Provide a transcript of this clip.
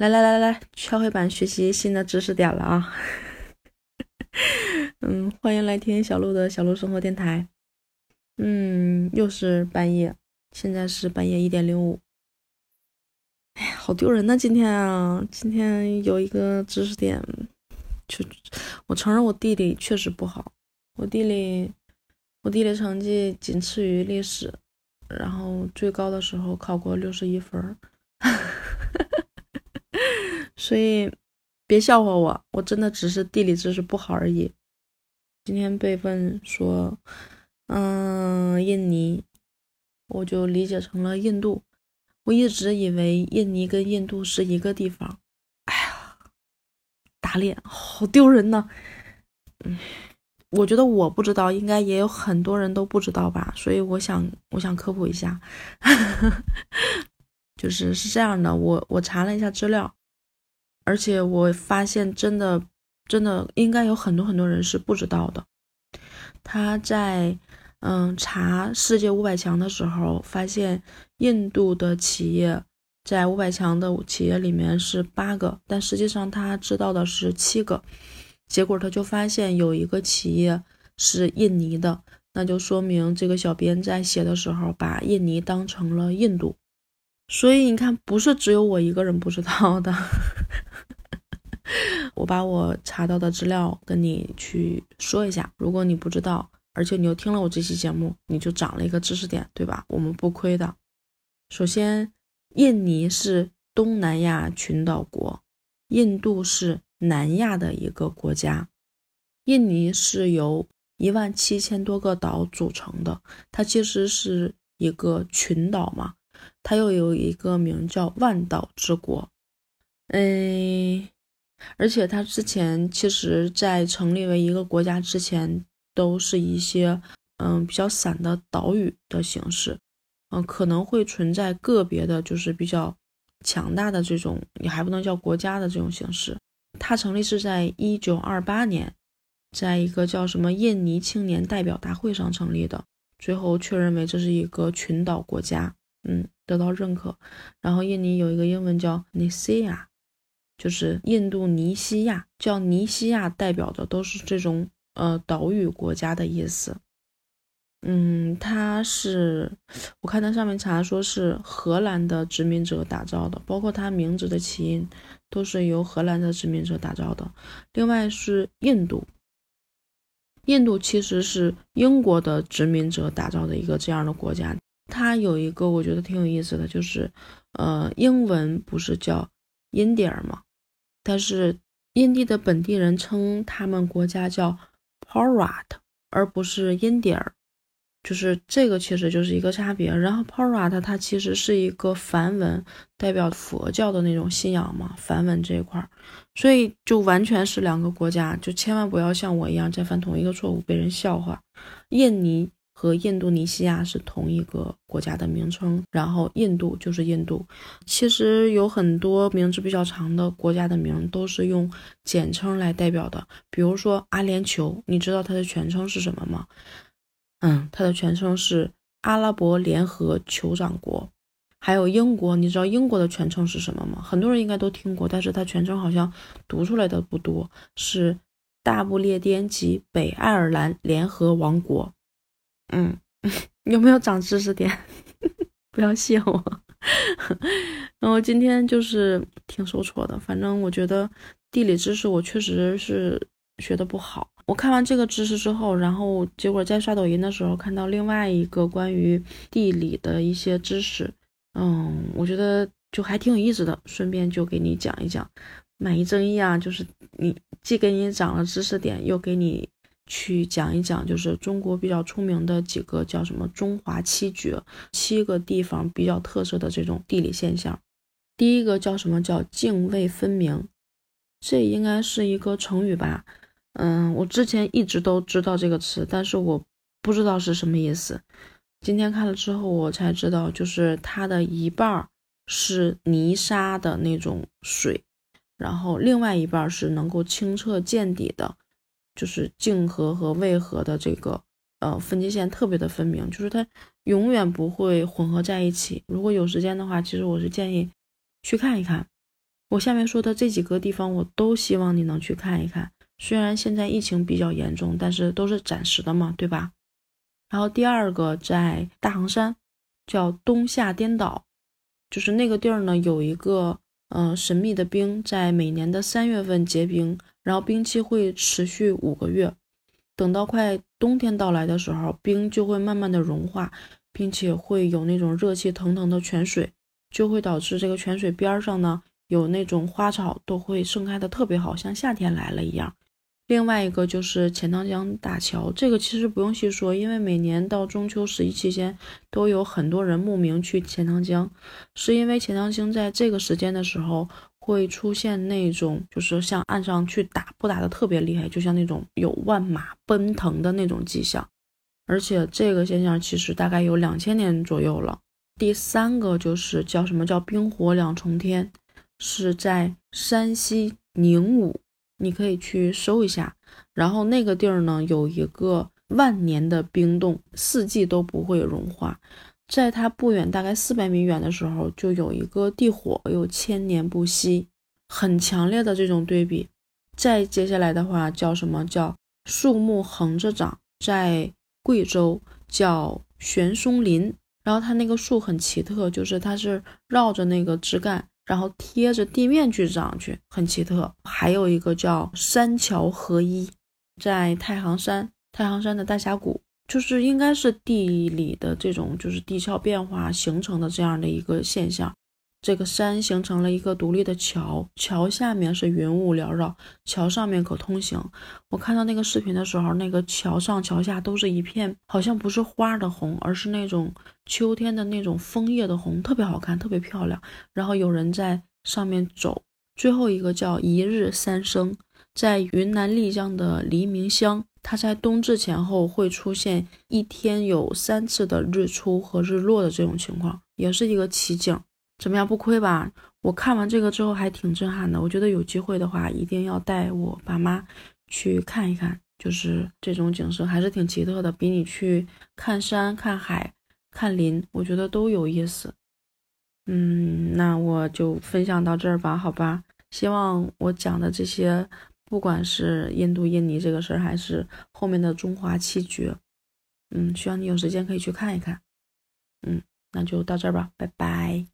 来来来来来，敲黑板学习新的知识点了啊！嗯，欢迎来听小鹿的小鹿生活电台。嗯，又是半夜，现在是半夜一点零五。哎呀，好丢人呐！今天啊，今天有一个知识点，就我承认我地理确实不好，我地理我地理成绩仅次于历史，然后最高的时候考过六十一分。所以，别笑话我，我真的只是地理知识不好而已。今天备份说，嗯，印尼，我就理解成了印度。我一直以为印尼跟印度是一个地方。哎呀，打脸，好丢人呢。嗯，我觉得我不知道，应该也有很多人都不知道吧。所以我想，我想科普一下，就是是这样的，我我查了一下资料。而且我发现，真的，真的应该有很多很多人是不知道的。他在嗯查世界五百强的时候，发现印度的企业在五百强的企业里面是八个，但实际上他知道的是七个。结果他就发现有一个企业是印尼的，那就说明这个小编在写的时候把印尼当成了印度。所以你看，不是只有我一个人不知道的。我把我查到的资料跟你去说一下，如果你不知道，而且你又听了我这期节目，你就长了一个知识点，对吧？我们不亏的。首先，印尼是东南亚群岛国，印度是南亚的一个国家。印尼是由一万七千多个岛组成的，它其实是一个群岛嘛。它又有一个名叫万岛之国，嗯，而且它之前其实，在成立为一个国家之前，都是一些嗯比较散的岛屿的形式，嗯，可能会存在个别的，就是比较强大的这种，你还不能叫国家的这种形式。它成立是在一九二八年，在一个叫什么印尼青年代表大会上成立的，最后确认为这是一个群岛国家。嗯，得到认可。然后印尼有一个英文叫尼西亚，就是印度尼西亚，叫尼西亚代表的都是这种呃岛屿国家的意思。嗯，它是我看它上面查说是荷兰的殖民者打造的，包括它名字的起因都是由荷兰的殖民者打造的。另外是印度，印度其实是英国的殖民者打造的一个这样的国家。它有一个我觉得挺有意思的，就是，呃，英文不是叫 India 吗？但是印地的本地人称他们国家叫 Parat，而不是印第尔，就是这个其实就是一个差别。然后 Parat 它其实是一个梵文，代表佛教的那种信仰嘛，梵文这一块儿，所以就完全是两个国家，就千万不要像我一样再犯同一个错误被人笑话。印尼。和印度尼西亚是同一个国家的名称，然后印度就是印度。其实有很多名字比较长的国家的名都是用简称来代表的，比如说阿联酋，你知道它的全称是什么吗？嗯，它的全称是阿拉伯联合酋长国。还有英国，你知道英国的全称是什么吗？很多人应该都听过，但是它全称好像读出来的不多，是大不列颠及北爱尔兰联合王国。嗯，有没有长知识点？不要谢我。然后今天就是挺受挫的，反正我觉得地理知识我确实是学的不好。我看完这个知识之后，然后结果在刷抖音的时候看到另外一个关于地理的一些知识，嗯，我觉得就还挺有意思的，顺便就给你讲一讲。满一增一啊，就是你既给你涨了知识点，又给你。去讲一讲，就是中国比较出名的几个叫什么“中华七绝”，七个地方比较特色的这种地理现象。第一个叫什么叫“泾渭分明”，这应该是一个成语吧？嗯，我之前一直都知道这个词，但是我不知道是什么意思。今天看了之后，我才知道，就是它的一半是泥沙的那种水，然后另外一半是能够清澈见底的。就是泾河和渭河的这个呃分界线特别的分明，就是它永远不会混合在一起。如果有时间的话，其实我是建议去看一看。我下面说的这几个地方，我都希望你能去看一看。虽然现在疫情比较严重，但是都是暂时的嘛，对吧？然后第二个在大行山，叫东夏颠倒，就是那个地儿呢，有一个嗯神秘的冰，在每年的三月份结冰，然后冰期会持续五个月，等到快冬天到来的时候，冰就会慢慢的融化，并且会有那种热气腾腾的泉水，就会导致这个泉水边上呢有那种花草都会盛开的特别好，像夏天来了一样。另外一个就是钱塘江大桥，这个其实不用细说，因为每年到中秋十一期间，都有很多人慕名去钱塘江，是因为钱塘江在这个时间的时候会出现那种，就是向岸上去打，不打的特别厉害，就像那种有万马奔腾的那种迹象，而且这个现象其实大概有两千年左右了。第三个就是叫什么叫冰火两重天，是在山西宁武。你可以去搜一下，然后那个地儿呢有一个万年的冰洞，四季都不会融化。在它不远，大概四百米远的时候，就有一个地火，有千年不息，很强烈的这种对比。再接下来的话叫什么叫树木横着长，在贵州叫悬松林，然后它那个树很奇特，就是它是绕着那个枝干。然后贴着地面去长去，很奇特。还有一个叫三桥合一，在太行山，太行山的大峡谷，就是应该是地理的这种就是地壳变化形成的这样的一个现象。这个山形成了一个独立的桥，桥下面是云雾缭绕，桥上面可通行。我看到那个视频的时候，那个桥上桥下都是一片，好像不是花的红，而是那种秋天的那种枫叶的红，特别好看，特别漂亮。然后有人在上面走。最后一个叫一日三生，在云南丽江的黎明乡，它在冬至前后会出现一天有三次的日出和日落的这种情况，也是一个奇景。怎么样不亏吧？我看完这个之后还挺震撼的。我觉得有机会的话，一定要带我爸妈去看一看，就是这种景色还是挺奇特的，比你去看山、看海、看林，我觉得都有意思。嗯，那我就分享到这儿吧，好吧？希望我讲的这些，不管是印度、印尼这个事儿，还是后面的中华七绝，嗯，希望你有时间可以去看一看。嗯，那就到这儿吧，拜拜。